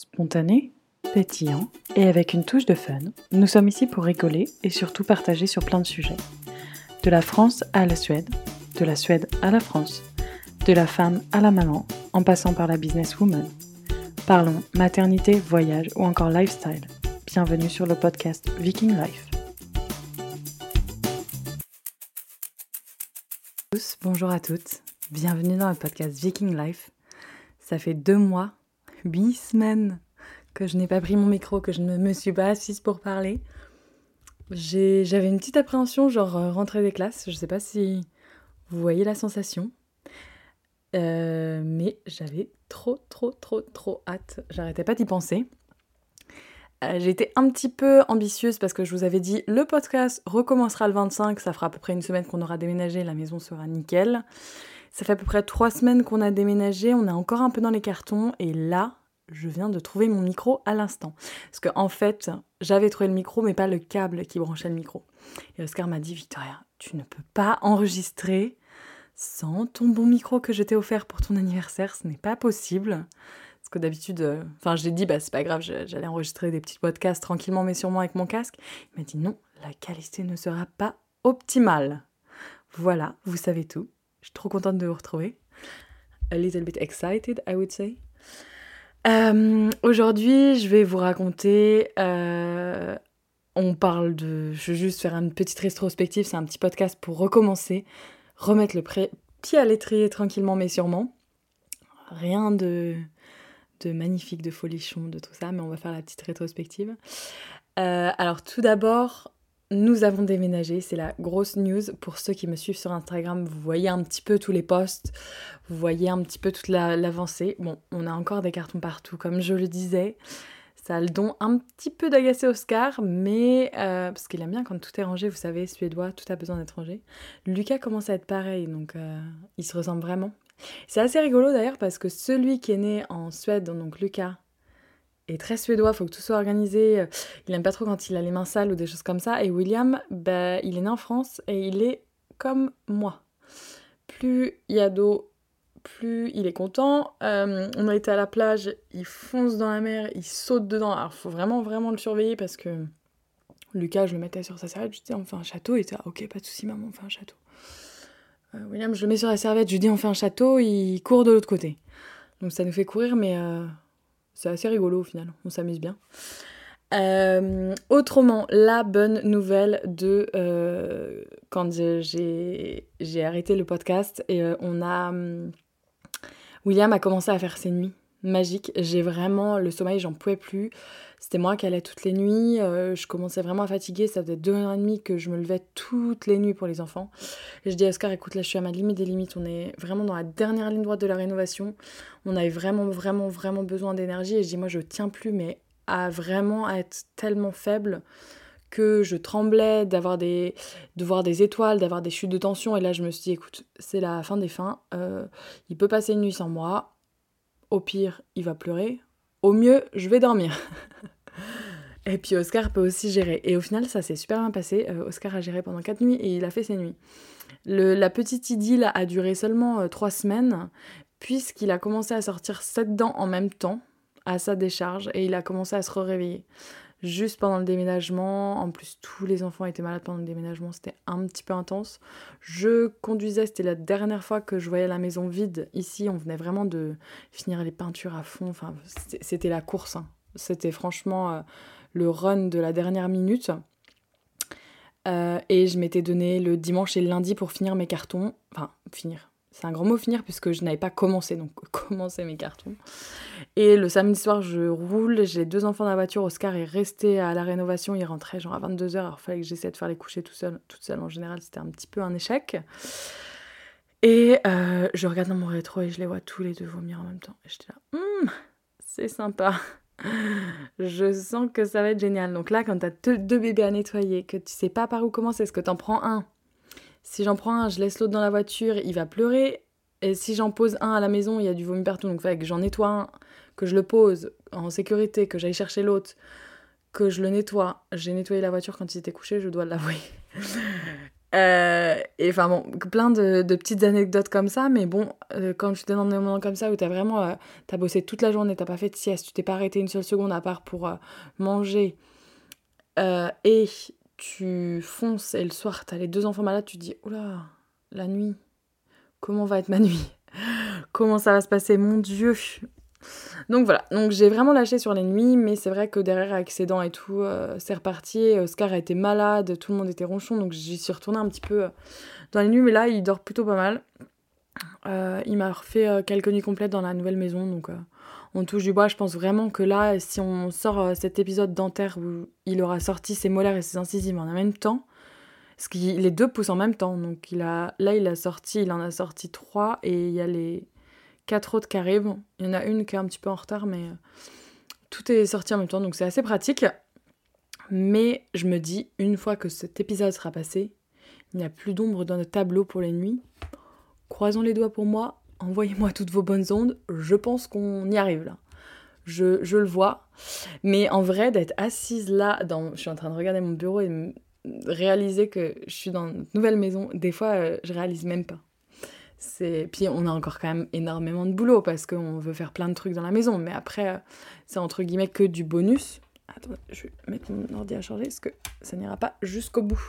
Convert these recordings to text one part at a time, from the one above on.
Spontané, pétillant et avec une touche de fun, nous sommes ici pour rigoler et surtout partager sur plein de sujets. De la France à la Suède, de la Suède à la France, de la femme à la maman, en passant par la businesswoman. Parlons maternité, voyage ou encore lifestyle. Bienvenue sur le podcast Viking Life. Bonjour à toutes, bienvenue dans le podcast Viking Life. Ça fait deux mois, huit semaines que je n'ai pas pris mon micro, que je ne me suis pas assise pour parler. J'avais une petite appréhension, genre euh, rentrer des classes. Je ne sais pas si vous voyez la sensation. Euh, mais j'avais trop, trop, trop, trop hâte. J'arrêtais pas d'y penser. Euh, été un petit peu ambitieuse parce que je vous avais dit le podcast recommencera le 25, ça fera à peu près une semaine qu'on aura déménagé, la maison sera nickel. Ça fait à peu près trois semaines qu'on a déménagé, on est encore un peu dans les cartons et là, je viens de trouver mon micro à l'instant. Parce qu'en en fait, j'avais trouvé le micro, mais pas le câble qui branchait le micro. Et Oscar m'a dit, Victoria, tu ne peux pas enregistrer sans ton bon micro que je t'ai offert pour ton anniversaire, ce n'est pas possible. Parce que d'habitude, euh, enfin, j'ai dit, bah, c'est pas grave, j'allais enregistrer des petits podcasts tranquillement, mais sûrement avec mon casque. Il m'a dit, non, la qualité ne sera pas optimale. Voilà, vous savez tout. Je suis trop contente de vous retrouver. A little bit excited, I would say. Euh, aujourd'hui, je vais vous raconter. Euh, on parle de. Je vais juste faire une petite rétrospective. C'est un petit podcast pour recommencer, remettre le pied à l'étrier tranquillement mais sûrement. Rien de, de magnifique, de folichon, de tout ça, mais on va faire la petite rétrospective. Euh, alors, tout d'abord, nous avons déménagé, c'est la grosse news. Pour ceux qui me suivent sur Instagram, vous voyez un petit peu tous les posts, vous voyez un petit peu toute l'avancée. bon, on a encore des cartons partout, comme je le disais. Ça a le don un petit peu d'agacer Oscar, mais euh, parce qu'il aime bien quand tout est rangé, vous savez, suédois, tout a besoin d'être rangé. Lucas commence à être pareil, donc euh, il se ressemble vraiment. C'est assez rigolo d'ailleurs parce que celui qui est né en Suède, donc Lucas, est très suédois, faut que tout soit organisé. Il aime pas trop quand il a les mains sales ou des choses comme ça. Et William, bah, il est né en France et il est comme moi. Plus il y a d'eau, plus il est content. Euh, on a été à la plage, il fonce dans la mer, il saute dedans. Alors faut vraiment vraiment le surveiller parce que Lucas, je le mettais sur sa serviette, je disais on fait un château, il était ah, ok pas de soucis maman, on fait un château. Euh, William, je le mets sur la serviette, je lui dis on fait un château, il court de l'autre côté. Donc ça nous fait courir, mais euh, c'est assez rigolo au final, on s'amuse bien. Euh, autrement, la bonne nouvelle de euh, quand j'ai arrêté le podcast et euh, on a William a commencé à faire ses nuits magiques. J'ai vraiment le sommeil, j'en pouvais plus. C'était moi qui allais toutes les nuits. je commençais vraiment à fatiguer. Ça faisait deux heures et demie que je me levais toutes les nuits pour les enfants. Et je dis à Oscar, écoute, là je suis à ma limite des limites. On est vraiment dans la dernière ligne droite de la rénovation. On avait vraiment, vraiment, vraiment besoin d'énergie. Et je dis, moi je tiens plus, mais à vraiment être tellement faible que je tremblais d'avoir des de voir des étoiles, d'avoir des chutes de tension et là je me suis dit écoute, c'est la fin des fins, euh, il peut passer une nuit sans moi. Au pire, il va pleurer. Au mieux, je vais dormir. et puis Oscar peut aussi gérer. Et au final, ça s'est super bien passé. Euh, Oscar a géré pendant 4 nuits et il a fait ses nuits. La petite idylle a duré seulement 3 euh, semaines, puisqu'il a commencé à sortir 7 dents en même temps à sa décharge et il a commencé à se réveiller juste pendant le déménagement. En plus, tous les enfants étaient malades pendant le déménagement, c'était un petit peu intense. Je conduisais, c'était la dernière fois que je voyais la maison vide. Ici, on venait vraiment de finir les peintures à fond. C'était la course. Hein. C'était franchement euh, le run de la dernière minute. Euh, et je m'étais donné le dimanche et le lundi pour finir mes cartons. Enfin, finir c'est un grand mot finir puisque je n'avais pas commencé, donc commencer mes cartons. Et le samedi soir, je roule, j'ai deux enfants dans la voiture, Oscar est resté à la rénovation, il rentrait genre à 22h, alors il fallait que j'essaie de faire les coucher tout seul, toute seule en général, c'était un petit peu un échec. Et euh, je regarde dans mon rétro et je les vois tous les deux vomir en même temps. Et j'étais là, hum, c'est sympa. je sens que ça va être génial. Donc là, quand t'as deux, bébés à nettoyer, que tu sais pas par où commencer, est-ce que t'en prends un? Si j'en prends un, je laisse l'autre dans la voiture, il va pleurer. Et si j'en pose un à la maison, il y a du vomi partout. Donc, il que j'en nettoie un, que je le pose en sécurité, que j'aille chercher l'autre, que je le nettoie. J'ai nettoyé la voiture quand il était couché, je dois l'avouer. Euh, et enfin bon, plein de, petites anecdotes comme ça, mais bon, euh, quand tu es dans des moments comme ça où t'as vraiment, euh, t'as bossé toute la journée, t'as pas fait de sieste, tu t'es pas arrêté une seule seconde à part pour manger, et tu fonces et le soir t'as les deux enfants malades, tu te dis, oula, la nuit, comment va être ma nuit? Comment ça va se passer? Mon Dieu donc voilà, donc j'ai vraiment lâché sur les nuits, mais c'est vrai que derrière dents et tout, euh, c'est reparti. Oscar a été malade, tout le monde était ronchon, donc j'y suis retournée un petit peu euh, dans les nuits, mais là il dort plutôt pas mal. Euh, il m'a refait quelques nuits complètes dans la nouvelle maison, donc on touche du bois. Je pense vraiment que là, si on sort cet épisode dentaire où il aura sorti ses molaires et ses incisives en même temps, parce que les deux poussent en même temps, donc il a, là il a sorti, il en a sorti trois et il y a les quatre autres qui arrivent. Il y en a une qui est un petit peu en retard, mais euh, tout est sorti en même temps, donc c'est assez pratique. Mais je me dis, une fois que cet épisode sera passé, il n'y a plus d'ombre dans notre tableau pour les nuits. Croisons les doigts pour moi, envoyez-moi toutes vos bonnes ondes, je pense qu'on y arrive là. Je, le vois. Mais en vrai, d'être assise là, je suis en train de regarder mon bureau et réaliser que je suis dans une nouvelle maison, des fois, euh, je réalise même pas. Puis on a encore quand même énormément de boulot parce qu'on veut faire plein de trucs dans la maison. Mais après, euh, c'est entre guillemets que du bonus. Attends, je vais mettre mon ordi à charger parce que ça n'ira pas jusqu'au bout.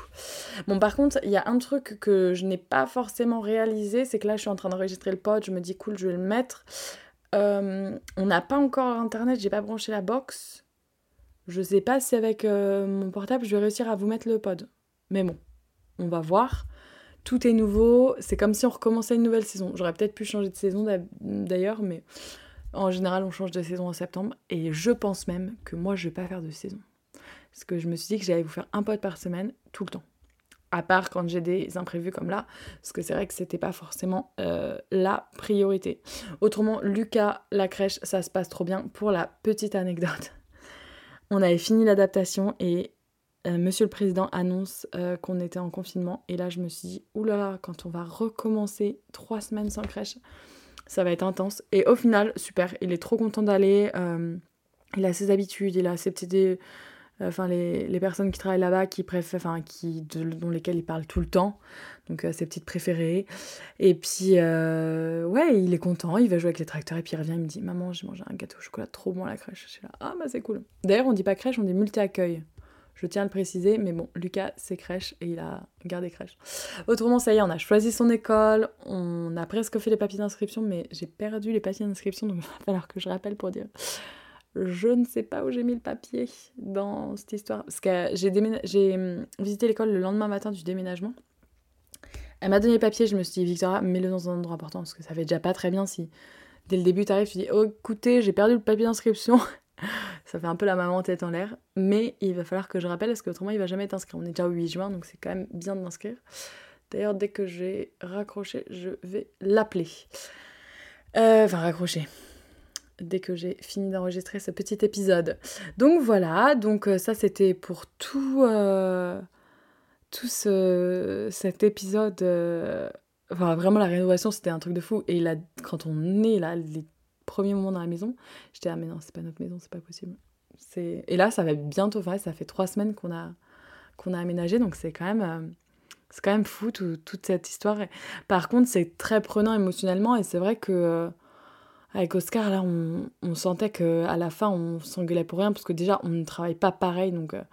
Bon, par contre, il y a un truc que je n'ai pas forcément réalisé, c'est que là, je suis en train d'enregistrer le pod, je me dis cool, je vais le mettre. Euh, on n'a pas encore internet, j'ai pas branché la box. Je sais pas si avec euh, mon portable, je vais réussir à vous mettre le pod. Mais bon, on va voir tout est nouveau, c'est comme si on recommençait une nouvelle saison. J'aurais peut-être pu changer de saison d'ailleurs, mais en général on change de saison en septembre, et je pense même que moi je vais pas faire de saison. Parce que je me suis dit que j'allais vous faire un pote par semaine tout le temps. À part quand j'ai des imprévus comme là, parce que c'est vrai que c'était pas forcément euh, la priorité. Autrement, Lucas, la crèche, ça se passe trop bien. Pour la petite anecdote, on avait fini l'adaptation et euh, Monsieur le Président annonce euh, qu'on était en confinement. Et là, je me suis dit, oulala, quand on va recommencer trois semaines sans crèche, ça va être intense. Et au final, super, il est trop content d'aller. Euh, il a ses habitudes, il a ses petits... Enfin, les, les, personnes qui travaillent là-bas, qui préfèrent, enfin, qui, dont lesquelles il parle tout le temps. Donc, ses petites préférées. Et puis, ouais, il est content, il va jouer avec les tracteurs. Et puis, il revient, il me dit Maman, j'ai mangé un gâteau au chocolat trop bon à la crèche. Je suis là, ah, bah, c'est cool. D'ailleurs, on dit pas crèche, on dit multi-accueil. Je tiens à le préciser, mais bon, Lucas, c'est crèche et il a gardé crèche. Autrement, ça y est, on a choisi son école, on a presque fait les papiers d'inscription, mais j'ai perdu les papiers d'inscription, donc il va falloir que je rappelle pour dire. Je ne sais pas où j'ai mis le papier dans cette histoire. Parce que j'ai, j'ai hum, visité l'école le lendemain matin du déménagement. Elle m'a donné les papiers, je me suis dit, Victoria, mets-le dans un endroit important, parce que ça fait déjà pas très bien si dès le début tu arrives, tu dis, oh écoutez, j'ai perdu le papier d'inscription. ça fait un peu la maman tête en l'air. Mais il va falloir que je rappelle parce qu'autrement il va jamais être inscrit. On est déjà au 8 juin donc c'est quand même bien de l'inscrire. D'ailleurs, dès que j'ai raccroché, je vais l'appeler. Euh, enfin, raccrocher. Dès que j'ai fini d'enregistrer ce petit épisode. Donc voilà, donc euh, ça c'était pour tout, euh, tout ce, cet épisode. Enfin, vraiment la rénovation c'était un truc de fou. Et là, quand on est là, les premier moment dans la maison, j'étais ah mais non, c'est pas notre maison, c'est pas possible. C'est et là ça va bientôt, enfin, ça fait trois semaines qu'on a qu'on a aménagé, donc c'est quand même euh, c'est quand même fou toute cette histoire. Par contre, c'est très prenant émotionnellement et c'est vrai que euh, avec Oscar là, on, on sentait que à la fin on s'engueulait pour rien parce que déjà on ne travaille pas pareil, donc euh,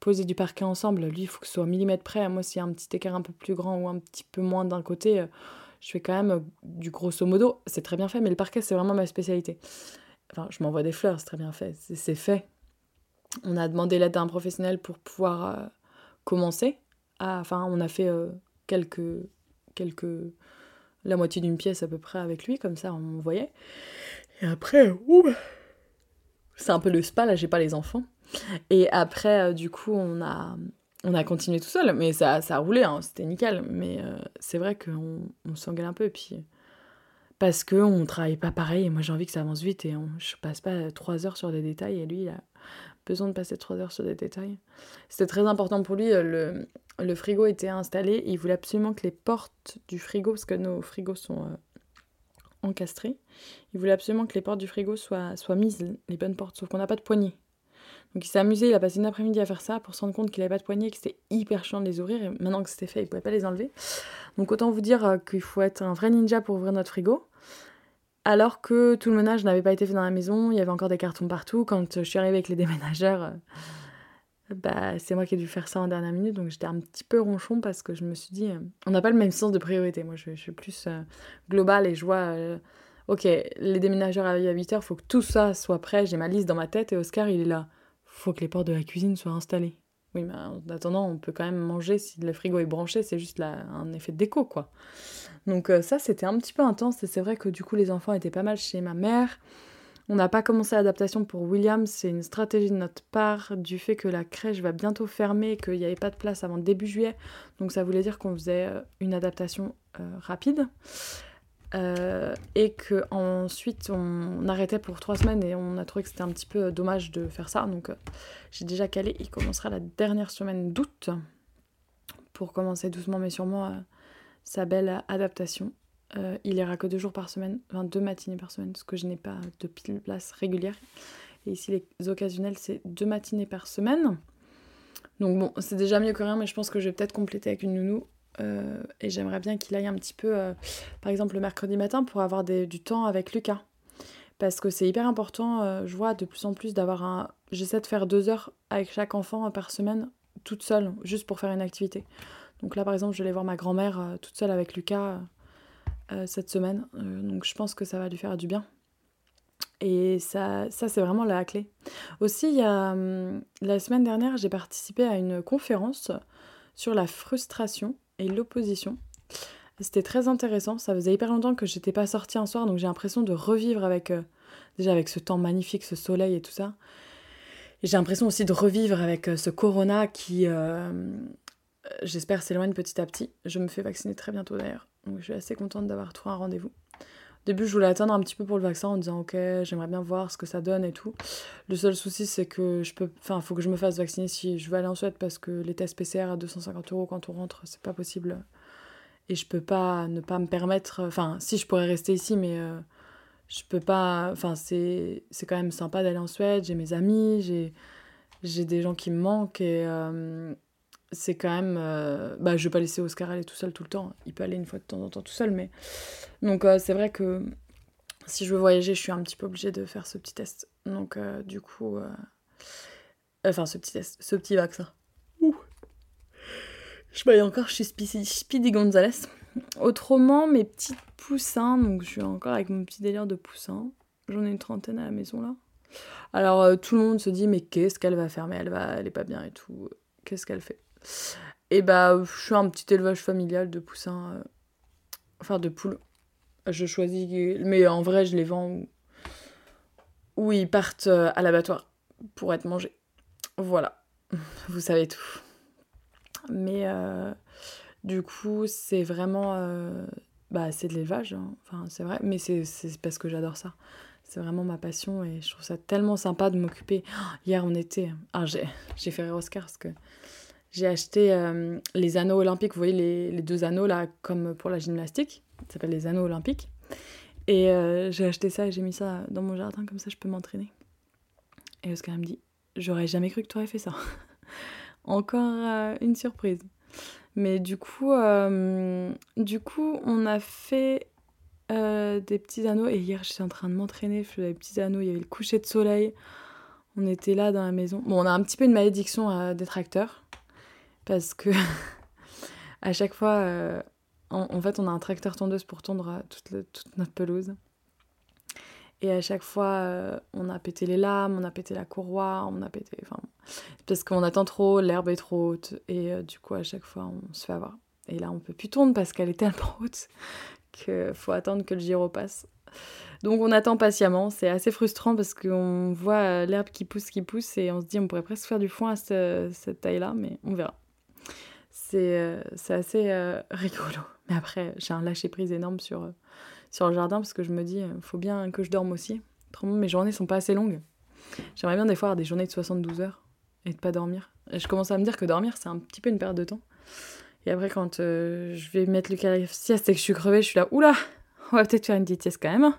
poser du parquet ensemble, lui il faut que ce soit millimètre près. Moi, s'il y a un petit écart un peu plus grand ou un petit peu moins d'un côté je fais quand même euh, du grosso modo, c'est très bien fait, mais le parquet, c'est vraiment ma spécialité. Enfin, je m'envoie des fleurs, c'est très bien fait, c'est fait. On a demandé l'aide d'un professionnel pour pouvoir euh, commencer. enfin, on a fait euh, quelques, quelques, la moitié d'une pièce à peu près avec lui, comme ça, on voyait. Et après, c'est un peu le spa, là, j'ai pas les enfants. Et après, du coup, on a, on a continué tout seul, mais ça, ça a roulé, hein, c'était nickel. Mais euh, c'est vrai qu'on on s'engueule un peu, puis parce qu'on ne travaille pas pareil, et moi j'ai envie que ça avance vite, et on, je passe pas trois heures sur des détails, et lui il a besoin de passer trois heures sur des détails. C'était très important pour lui, le, le frigo était installé, il voulait absolument que les portes du frigo, parce que nos frigos sont euh, encastrés, il voulait absolument que les portes du frigo soient, soient mises, les bonnes portes, sauf qu'on n'a pas de poignée. Donc il s'est amusé, il a passé une après-midi à faire ça pour se rendre compte qu'il avait pas de poignée, que c'était hyper chiant de les ouvrir. Et maintenant que c'était fait, il pouvait pas les enlever. Donc autant vous dire euh, qu'il faut être un vrai ninja pour ouvrir notre frigo. Alors que tout le ménage n'avait pas été fait dans la maison, il y avait encore des cartons partout. Quand je suis arrivée avec les déménageurs, euh, bah, c'est moi qui ai dû faire ça en dernière minute, donc j'étais un petit peu ronchon parce que je me suis dit, euh, on n'a pas le même sens de priorité. Moi, je, suis plus euh, globale et je vois, euh, ok, les déménageurs arrivent à 8h, faut que tout ça soit prêt, j'ai ma liste dans ma tête et Oscar, il est là. Faut que les portes de la cuisine soient installées. Oui, mais en attendant, on peut quand même manger si le frigo est branché, c'est juste un effet de déco, quoi. Donc ça, c'était un petit peu intense et c'est vrai que du coup, les enfants étaient pas mal chez ma mère. On n'a pas commencé l'adaptation pour William, c'est une stratégie de notre part du fait que la crèche va bientôt fermer et qu'il n'y avait pas de place avant début juillet. Donc ça voulait dire qu'on faisait euh, une adaptation euh, rapide. Euh, et que ensuite on arrêtait pour trois semaines et on a trouvé que c'était un petit peu dommage de faire ça. Donc j'ai déjà calé, il commencera la dernière semaine d'août pour commencer doucement mais sûrement sa belle adaptation. Euh, il ira que deux jours par semaine, enfin deux matinées par semaine, parce que je n'ai pas de pile place régulière. Et ici, les occasionnels, c'est deux matinées par semaine. Donc bon, c'est déjà mieux que rien, mais je pense que je vais peut-être compléter avec une nounou. Euh, et j'aimerais bien qu'il aille un petit peu, euh, par exemple, le mercredi matin pour avoir du temps avec Lucas. Parce que c'est hyper important, je vois de plus en plus d'avoir un... J'essaie de faire deux heures avec chaque enfant par semaine, toute seule, juste pour faire une activité. Donc là, par exemple, je vais voir ma grand-mère toute seule avec Lucas euh, cette semaine. Euh, donc je pense que ça va lui faire du bien. Et ça, ça c'est vraiment la clé. Aussi, il y a, hum, la semaine dernière, j'ai participé à une conférence sur la frustration et l'opposition. C'était très intéressant. Ça faisait hyper longtemps que j'étais pas sortie un soir, donc j'ai l'impression de revivre avec euh, déjà avec ce temps magnifique, ce soleil et tout ça. J'ai l'impression aussi de revivre avec ce corona qui, j'espère, s'éloigne petit à petit. Je me fais vacciner très bientôt d'ailleurs. Donc je suis assez contente d'avoir trouvé un rendez-vous. Début, je voulais attendre un petit peu pour le vaccin en disant ok, j'aimerais bien voir ce que ça donne et tout. Le seul souci, c'est que je peux, enfin, faut que je me fasse vacciner si je veux aller en Suède parce que les tests PCR à 250 euros quand on rentre, c'est pas possible. Et je peux pas ne pas me permettre, enfin, si je pourrais rester ici, mais euh, je peux pas, enfin, c'est, quand même sympa d'aller en Suède. J'ai mes amis, j'ai, j'ai des gens qui me manquent et euh, c'est quand même. Euh, bah, je vais pas laisser Oscar aller tout seul tout le temps. Il peut aller une fois de temps en temps tout seul, mais. Donc, euh, c'est vrai que si je veux voyager, je suis un petit peu obligée de faire ce petit test. Donc, euh, du coup. Enfin, ce petit test, ce petit vaccin. Ouh. Je voyais encore, je suis Speedy, Gonzalez. Autrement, mes petits poussins, donc je suis encore avec mon petit délire de poussins. J'en ai une trentaine à la maison là. Alors tout le monde se dit mais qu'est-ce qu'elle va faire? Mais elle va, elle est pas bien et tout. Qu'est-ce qu'elle fait? Et bah, je suis un petit élevage familial de poussins, euh, enfin de poules. Je choisis, mais en vrai, je les vends où, ils partent euh, à l'abattoir pour être mangés. Voilà, vous savez tout. Mais euh, du coup, c'est vraiment. bah, c'est de l'élevage, hein. enfin, c'est vrai, mais c'est parce que j'adore ça. C'est vraiment ma passion et je trouve ça tellement sympa de m'occuper. hier, on était. Ah, j'ai fait rire Oscar parce que j'ai acheté euh, les anneaux olympiques, vous voyez les, deux anneaux là, comme pour la gymnastique, ça s'appelle les anneaux olympiques. Et euh, j'ai acheté ça et j'ai mis ça dans mon jardin, comme ça je peux m'entraîner. Et Oscar me dit J'aurais jamais cru que tu aurais fait ça. Encore euh, une surprise. Mais du coup, du coup, on a fait des petits anneaux. Et hier, j'étais en train de m'entraîner, je faisais des petits anneaux, il y avait le coucher de soleil. On était là dans la maison. Bon, on a un petit peu une malédiction des tracteurs parce que à chaque fois, euh, en, fait, on a un tracteur tondeuse pour tondre euh, toute, notre pelouse. Et à chaque fois, euh, on a pété les lames, on a pété la courroie, on a pété. Enfin, parce qu'on attend trop, l'herbe est trop haute. Et du coup, à chaque fois, on se fait avoir. Et là, on peut plus tourner parce qu'elle est tellement haute qu'il faut attendre que le gyro passe. Donc, on attend patiemment. C'est assez frustrant parce qu'on voit l'herbe qui pousse, qui pousse, et on se dit on pourrait presque faire du foin à cette taille-là, mais on verra. Euh, c'est assez euh, rigolo. Mais après, j'ai un lâcher-prise énorme sur, euh, sur le jardin parce que je me dis, il faut bien que je dorme aussi. Autrement, mes journées sont pas assez longues. J'aimerais bien des fois avoir des journées de 72 heures et de pas dormir. Je commence à me dire que dormir, c'est un petit peu une perte de temps. Et après, quand je vais mettre le sieste et que je suis crevée, je suis là, oula, on va peut-être faire une petite sieste quand même hein,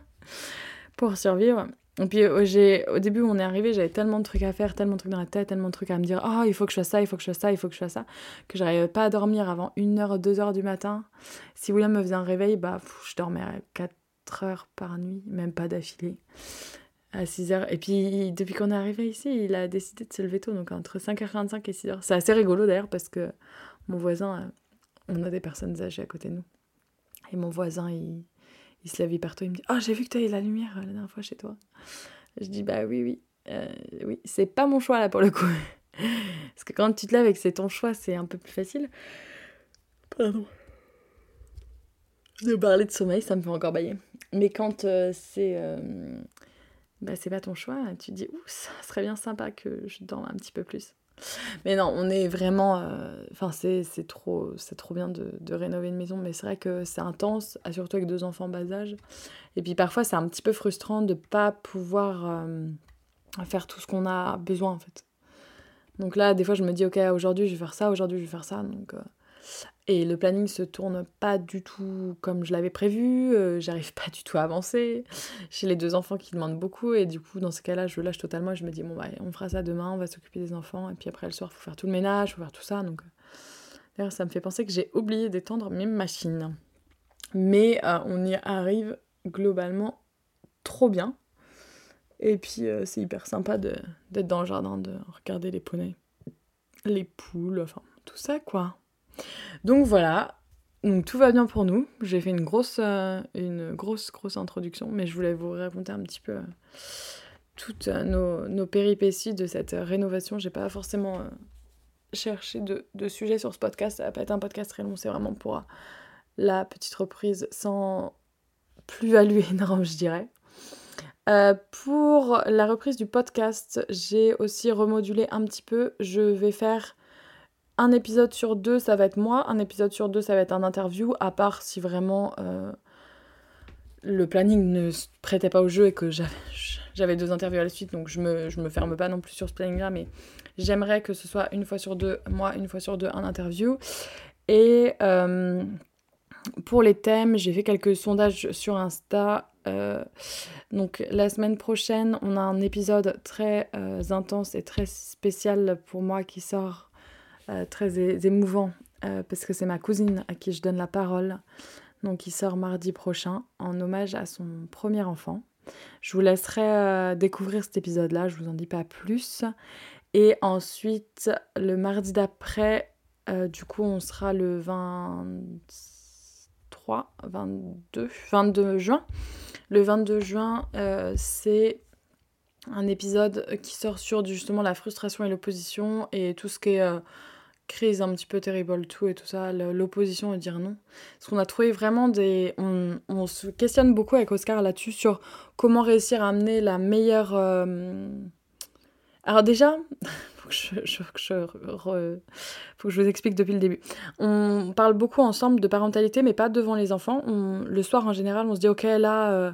pour survivre. Et puis au début où on est arrivé, j'avais tellement de trucs à faire, tellement de trucs dans la tête, tellement de trucs à me dire, oh il faut que je fasse ça, il faut que je fasse ça, il faut que je fasse ça, que j'arrivais pas à dormir avant 1h, 2h du matin. Si William me faisait un réveil, bah je dormais à 4 heures par nuit, même pas d'affilée, à 6h. Et puis depuis qu'on est arrivé ici, il a décidé de se lever tôt, donc entre 5h45 et 6h. C'est assez rigolo d'ailleurs parce que mon voisin, euh, on a des personnes âgées à côté de nous. Et mon voisin, il, il se lève tôt, il me dit Oh, j'ai vu que tu avais la lumière euh, la dernière fois chez toi. Je dis Bah oui, oui. Euh, oui, c'est pas mon choix là pour le coup. Parce que quand tu te lèves et que c'est ton choix, c'est un peu plus facile. Pardon. De parler de sommeil, ça me fait encore bailler. Mais quand euh, c'est. bah, c'est pas ton choix, tu te dis Ouh, ça serait bien sympa que je dorme un petit peu plus. Mais non, on est vraiment. Euh, enfin, c'est trop, trop bien de, de, rénover une maison, mais c'est vrai que c'est intense, surtout avec deux enfants bas âge. Et puis parfois, c'est un petit peu frustrant de pas pouvoir euh, faire tout ce qu'on a besoin en fait. Donc là, des fois, je me dis, ok, aujourd'hui, je vais faire ça, aujourd'hui, je vais faire ça. Donc, euh, et le planning se tourne pas du tout comme je l'avais prévu, euh, j'arrive pas du tout à avancer. J'ai les deux enfants qui demandent beaucoup et du coup dans ce cas-là je lâche totalement et je me dis bon bah on fera ça demain, on va s'occuper des enfants et puis après le soir faut faire tout le ménage, faut faire tout ça donc euh, d'ailleurs ça me fait penser que j'ai oublié d'étendre mes machines. Mais euh, on y arrive globalement trop bien. Et puis c'est hyper sympa d'être dans le jardin, de regarder les poneys, les poules, enfin tout ça quoi. Donc voilà, tout va bien pour nous. J'ai fait une grosse, euh, une grosse, grosse introduction, mais je voulais vous raconter un petit peu euh, toutes euh, nos, péripéties de cette rénovation. J'ai pas forcément cherché de, de, sujet sur ce podcast. Ça va pas être un podcast très long, c'est vraiment pour la petite reprise sans plus-value énorme, je dirais. pour la reprise du podcast, j'ai aussi remodulé un petit peu. Je vais faire un épisode sur deux, ça va être moi, un épisode sur deux, ça va être un interview, à part si vraiment euh, le planning ne se prêtait pas au jeu et que j'avais deux interviews à la suite, donc je me, je me ferme pas non plus sur ce planning-là, mais j'aimerais que ce soit une fois sur deux, moi, une fois sur deux, un interview. Et euh, pour les thèmes, j'ai fait quelques sondages sur Insta. Euh, donc la semaine prochaine, on a un épisode très intense et très spécial pour moi qui sort euh, très émouvant euh, parce que c'est ma cousine à qui je donne la parole. Donc il sort mardi prochain en hommage à son premier enfant. Je vous laisserai euh, découvrir cet épisode-là, je vous en dis pas plus. Et ensuite, le mardi d'après, du coup, on sera le 23, 22, 22 juin. Le 22 juin, c'est un épisode qui sort sur justement la frustration et l'opposition et tout ce qui est crise un petit peu terrible tout et tout ça, l'opposition et dire non. Parce qu'on a trouvé vraiment des... On, se questionne beaucoup avec Oscar là-dessus sur comment réussir à amener la meilleure... Euh, alors déjà, faut que je, faut que je vous explique depuis le début. On parle beaucoup ensemble de parentalité, mais pas devant les enfants. Le soir, en général, on se dit, ok, là... Euh,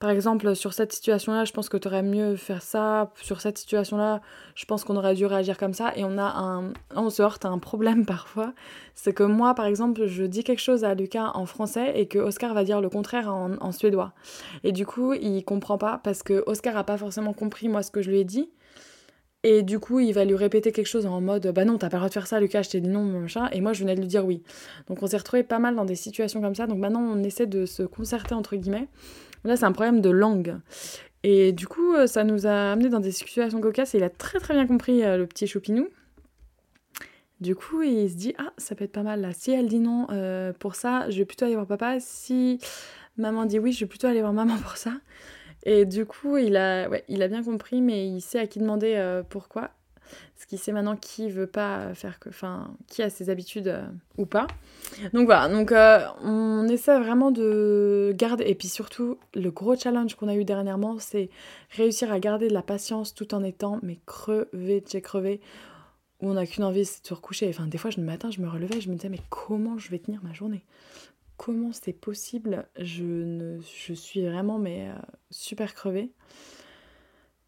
par exemple, sur cette situation-là, je pense que tu aurais mieux faire ça. Sur cette situation-là, je pense qu'on aurait dû réagir comme ça. Et on a un, on se heurte à un problème parfois. C'est que moi, par exemple, je dis quelque chose à Lucas en français et que Oscar va dire le contraire en, suédois. Et du coup, il comprend pas parce que Oscar a pas forcément compris moi ce que je lui ai dit. Et du coup, il va lui répéter quelque chose en mode Bah non, t'as pas le droit de faire ça, Lucas, je t'ai dit non, machin. Et moi, je venais de lui dire oui. Donc, on s'est retrouvé pas mal dans des situations comme ça. Donc, maintenant, on essaie de se concerter, entre guillemets. Là, c'est un problème de langue. Et du coup, euh, ça nous a amené dans des situations cocasses et il a très très bien compris euh, le petit choupinou. Du coup, il se dit Ah, ça peut être pas mal là. Si elle dit non euh, pour ça, je vais plutôt aller voir papa. Si maman dit oui, je vais plutôt aller voir maman pour ça. Et du coup, il a, ouais, il a bien compris, mais il sait à qui demander pourquoi. Ce qui sait maintenant qui veut pas faire que. Enfin, qui a ses habitudes ou pas. Donc voilà, donc euh, on essaie vraiment de garder, et puis surtout, le gros challenge qu'on a eu dernièrement, c'est réussir à garder de la patience tout en étant, mais crevé, j'ai crevé, où on n'a qu'une envie, c'est de se recoucher. Enfin, des fois, le matin, je me relevais, je me disais, mais comment je vais tenir ma journée? Comment c'est possible? Je, ne, je suis vraiment, mais euh, super crevée.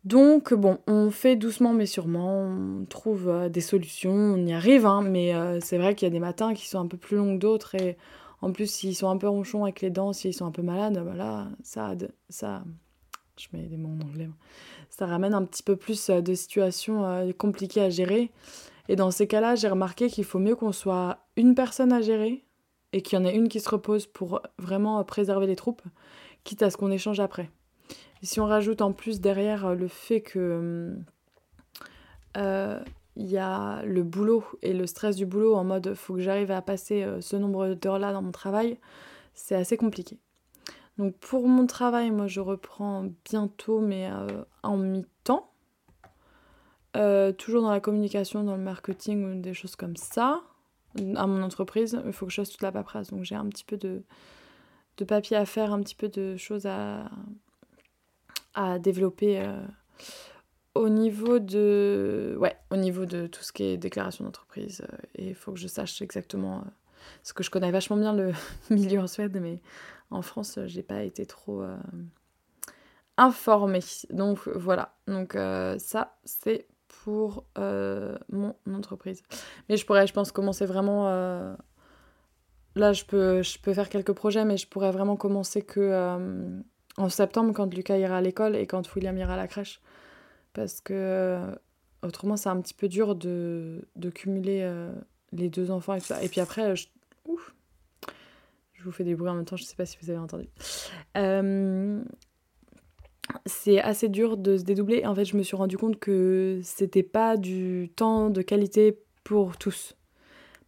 Donc bon, on fait doucement mais sûrement, on trouve euh, des solutions, on y arrive, hein, mais euh, c'est vrai qu'il y a des matins qui sont un peu plus longs que d'autres et en plus s'ils sont un peu ronchons avec les dents, s'ils sont un peu malades, voilà, ça, ça, je mets des mots en anglais. Ça ramène un petit peu plus de situations compliquées à gérer. Et dans ces cas-là, j'ai remarqué qu'il faut mieux qu'on soit une personne à gérer et qu'il y en ait une qui se repose pour vraiment préserver les troupes, quitte à ce qu'on échange après. Si on rajoute en plus derrière le fait que euh, il y a le boulot et le stress du boulot en mode faut que j'arrive à passer euh, ce nombre d'heures-là dans mon travail, c'est assez compliqué. Donc pour mon travail, moi je reprends bientôt, mais euh, en mi-temps. toujours dans la communication, dans le marketing ou des choses comme ça à mon entreprise, il faut que je fasse toute la paperasse. Donc j'ai un petit peu de, de papier à faire, un petit peu de choses à, à développer euh, au niveau de ouais, au niveau de tout ce qui est déclaration d'entreprise. Euh, et il faut que je sache exactement euh, ce que je connais vachement bien le milieu en Suède, mais en France, j'ai pas été trop informée. Donc voilà. Donc ça, c'est pour euh, mon entreprise. Mais je pourrais, je pense, commencer vraiment. Euh, là, je peux, je peux faire quelques projets, mais je pourrais vraiment commencer que euh, en septembre, quand Lucas ira à l'école et quand William ira à la crèche. Parce que autrement, c'est un petit peu dur de, cumuler les deux enfants et tout ça. Et puis après, je, ouf, je vous fais des bruits en même temps, je sais pas si vous avez entendu c'est assez dur de se dédoubler. En fait, je me suis rendu compte que c'était pas du temps de qualité pour tous.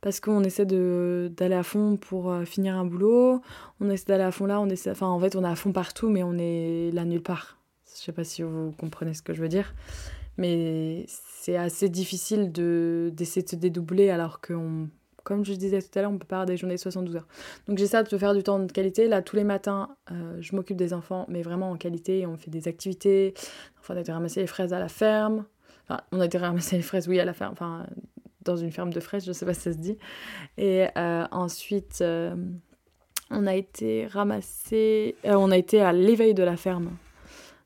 Parce qu'on essaie d'aller à fond pour euh, finir un boulot, on essaie d'aller à fond là, on essaie, enfin en fait on est à fond partout, mais on est là nulle part. Je sais pas si vous comprenez ce que je veux dire, mais c'est assez difficile d'essayer de se dédoubler alors qu'on comme je disais tout à l'heure, on peut pas avoir des journées de 72 heures. Donc j'essaie de faire du temps de qualité. Là, tous les matins, euh, je m'occupe des enfants, mais vraiment en qualité. On fait des activités. Enfin, on a été ramasser les fraises à la ferme. Enfin, on a été ramasser les fraises, oui, à la ferme. Enfin, dans une ferme de fraises, je sais pas si ça se dit. Et euh, ensuite, euh, on a été ramasser... on a été à l'éveil de la ferme.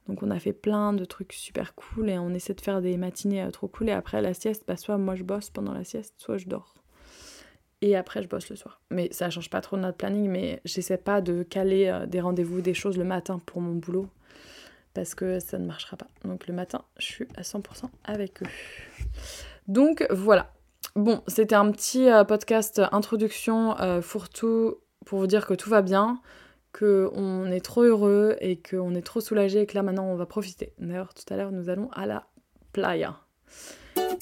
Donc on a fait plein de trucs super cool et on essaie de faire des matinées trop cool. Et après la sieste, bah, soit moi je bosse pendant la sieste, soit je dors et après je bosse le soir. Mais ça change pas trop notre planning, mais j'essaie pas de caler euh, des rendez-vous, des choses le matin pour mon boulot parce que ça ne marchera pas. Donc le matin, je suis à 100% avec eux. Donc voilà. Bon, c'était un petit euh, podcast introduction euh, fourre-tout pour vous dire que tout va bien, qu'on est trop heureux et qu'on est trop soulagé et que là maintenant on va profiter. D'ailleurs, tout à l'heure, nous allons à la playa.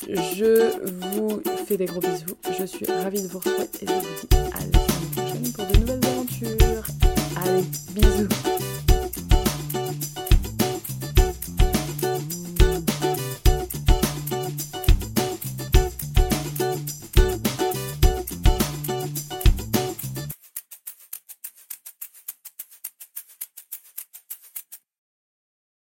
Je vous fais des gros bisous. Je suis ravie de vous retrouver et je vous dis à la prochaine pour de nouvelles aventures. Allez, bisous